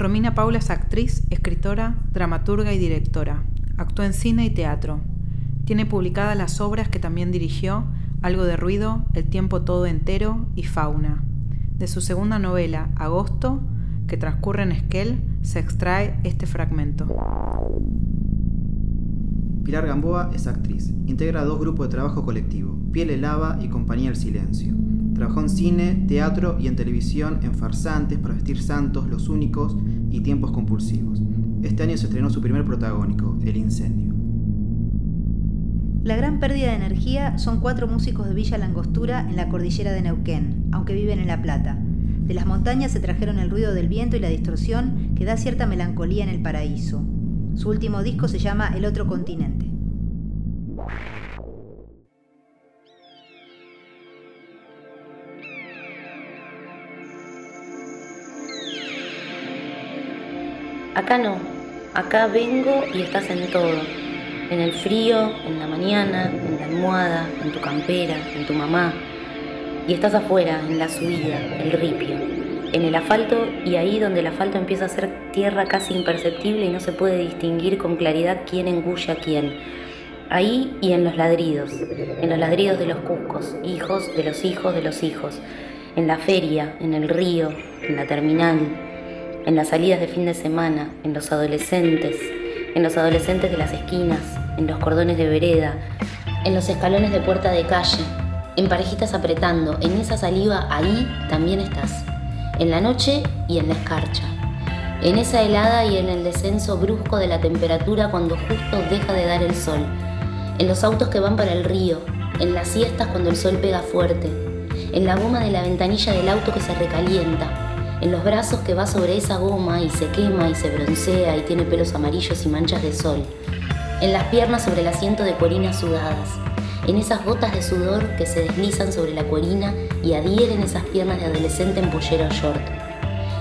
Romina Paula es actriz, escritora, dramaturga y directora. Actúa en cine y teatro. Tiene publicadas las obras que también dirigió Algo de ruido, El tiempo todo entero y Fauna. De su segunda novela, Agosto, que transcurre en Esquel, se extrae este fragmento. Pilar Gamboa es actriz. Integra dos grupos de trabajo colectivo, Piel Lava y Compañía del Silencio. Trabajó en cine, teatro y en televisión en Farsantes, Para Vestir Santos, Los Únicos y Tiempos Compulsivos. Este año se estrenó su primer protagónico, El Incendio. La gran pérdida de energía son cuatro músicos de Villa Langostura en la cordillera de Neuquén, aunque viven en La Plata. De las montañas se trajeron el ruido del viento y la distorsión que da cierta melancolía en el paraíso. Su último disco se llama El otro continente. Acá no, acá vengo y estás en todo. En el frío, en la mañana, en la almohada, en tu campera, en tu mamá. Y estás afuera, en la subida, el ripio, en el asfalto y ahí donde el asfalto empieza a ser tierra casi imperceptible y no se puede distinguir con claridad quién engulle a quién. Ahí y en los ladridos, en los ladridos de los cuscos, hijos de los hijos de los hijos, en la feria, en el río, en la terminal, en las salidas de fin de semana, en los adolescentes, en los adolescentes de las esquinas, en los cordones de vereda, en los escalones de puerta de calle, en parejitas apretando, en esa saliva ahí también estás, en la noche y en la escarcha, en esa helada y en el descenso brusco de la temperatura cuando justo deja de dar el sol, en los autos que van para el río, en las siestas cuando el sol pega fuerte, en la goma de la ventanilla del auto que se recalienta, en los brazos que va sobre esa goma y se quema y se broncea y tiene pelos amarillos y manchas de sol, en las piernas sobre el asiento de cuerinas sudadas, en esas gotas de sudor que se deslizan sobre la cuerina y adhieren esas piernas de adolescente en pollero short,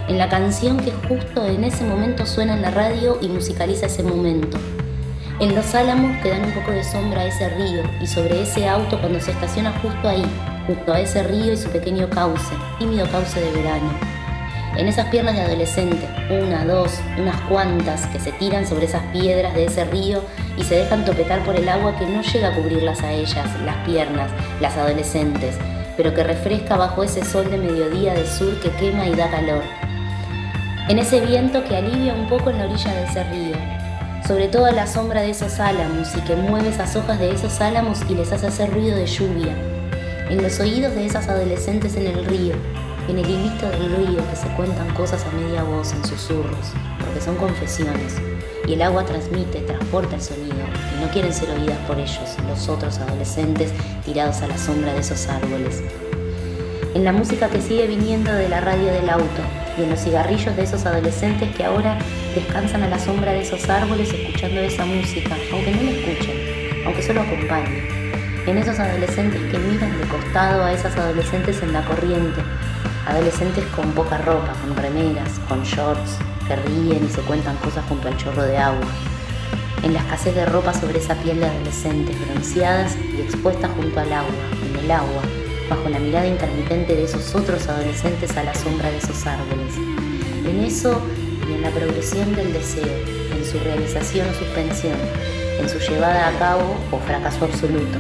en la canción que justo en ese momento suena en la radio y musicaliza ese momento, en los álamos que dan un poco de sombra a ese río y sobre ese auto cuando se estaciona justo ahí, junto a ese río y su pequeño cauce, tímido cauce de verano en esas piernas de adolescente, una, dos, unas cuantas que se tiran sobre esas piedras de ese río y se dejan topetar por el agua que no llega a cubrirlas a ellas, las piernas, las adolescentes, pero que refresca bajo ese sol de mediodía de sur que quema y da calor. En ese viento que alivia un poco en la orilla de ese río, sobre todo a la sombra de esos álamos y que mueve esas hojas de esos álamos y les hace hacer ruido de lluvia, en los oídos de esas adolescentes en el río, en el hilito del río que se cuentan cosas a media voz en susurros, porque son confesiones, y el agua transmite, transporta el sonido, y no quieren ser oídas por ellos, los otros adolescentes tirados a la sombra de esos árboles. En la música que sigue viniendo de la radio del auto, y en los cigarrillos de esos adolescentes que ahora descansan a la sombra de esos árboles escuchando esa música, aunque no la escuchen, aunque solo acompañen. En esos adolescentes que miran de costado a esas adolescentes en la corriente, Adolescentes con poca ropa, con remeras, con shorts, que ríen y se cuentan cosas junto al chorro de agua. En la escasez de ropa sobre esa piel de adolescentes bronceadas y expuestas junto al agua, en el agua, bajo la mirada intermitente de esos otros adolescentes a la sombra de esos árboles. En eso y en la progresión del deseo, en su realización o suspensión, en su llevada a cabo o fracaso absoluto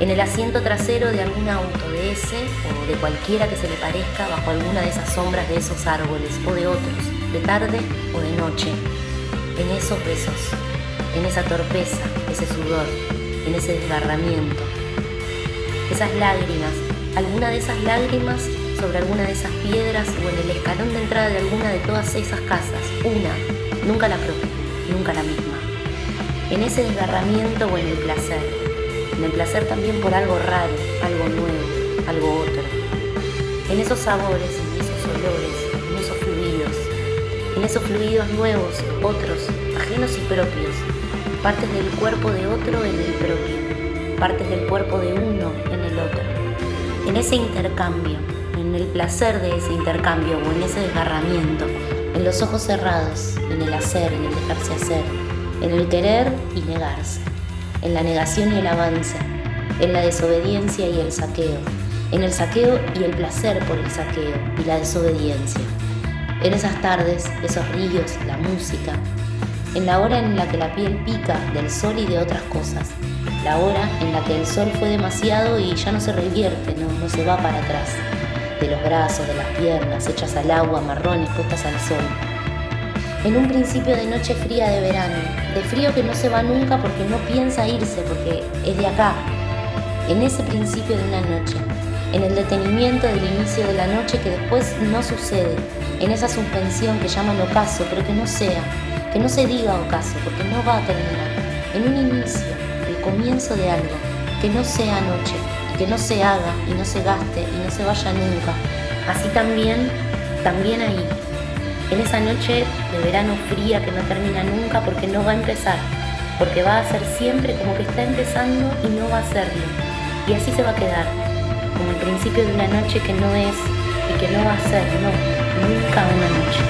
en el asiento trasero de algún auto, de ese o de cualquiera que se le parezca bajo alguna de esas sombras de esos árboles o de otros, de tarde o de noche, en esos besos, en esa torpeza, ese sudor, en ese desgarramiento, esas lágrimas, alguna de esas lágrimas sobre alguna de esas piedras o en el escalón de entrada de alguna de todas esas casas, una, nunca la propia, nunca la misma, en ese desgarramiento o en el placer en el placer también por algo raro, algo nuevo, algo otro, en esos sabores, en esos olores, en esos fluidos, en esos fluidos nuevos, otros, ajenos y propios, partes del cuerpo de otro en el propio, partes del cuerpo de uno en el otro, en ese intercambio, en el placer de ese intercambio o en ese desgarramiento, en los ojos cerrados, en el hacer, en el dejarse hacer, en el querer y negarse en la negación y el avance, en la desobediencia y el saqueo, en el saqueo y el placer por el saqueo y la desobediencia. En esas tardes, esos ríos, la música, en la hora en la que la piel pica del sol y de otras cosas, la hora en la que el sol fue demasiado y ya no se revierte, no, no se va para atrás, de los brazos, de las piernas, hechas al agua, marrones, puestas al sol. En un principio de noche fría de verano, de frío que no se va nunca porque no piensa irse, porque es de acá, en ese principio de una noche, en el detenimiento del inicio de la noche que después no sucede, en esa suspensión que llaman ocaso, pero que no sea, que no se diga ocaso, porque no va a terminar, en un inicio, el comienzo de algo, que no sea noche, y que no se haga, y no se gaste, y no se vaya nunca. Así también, también ahí, en esa noche de verano fría que no termina nunca porque no va a empezar, porque va a ser siempre como que está empezando y no va a serlo. Y así se va a quedar, como el principio de una noche que no es y que no va a ser, no, nunca una noche.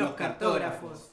Los cartógrafos.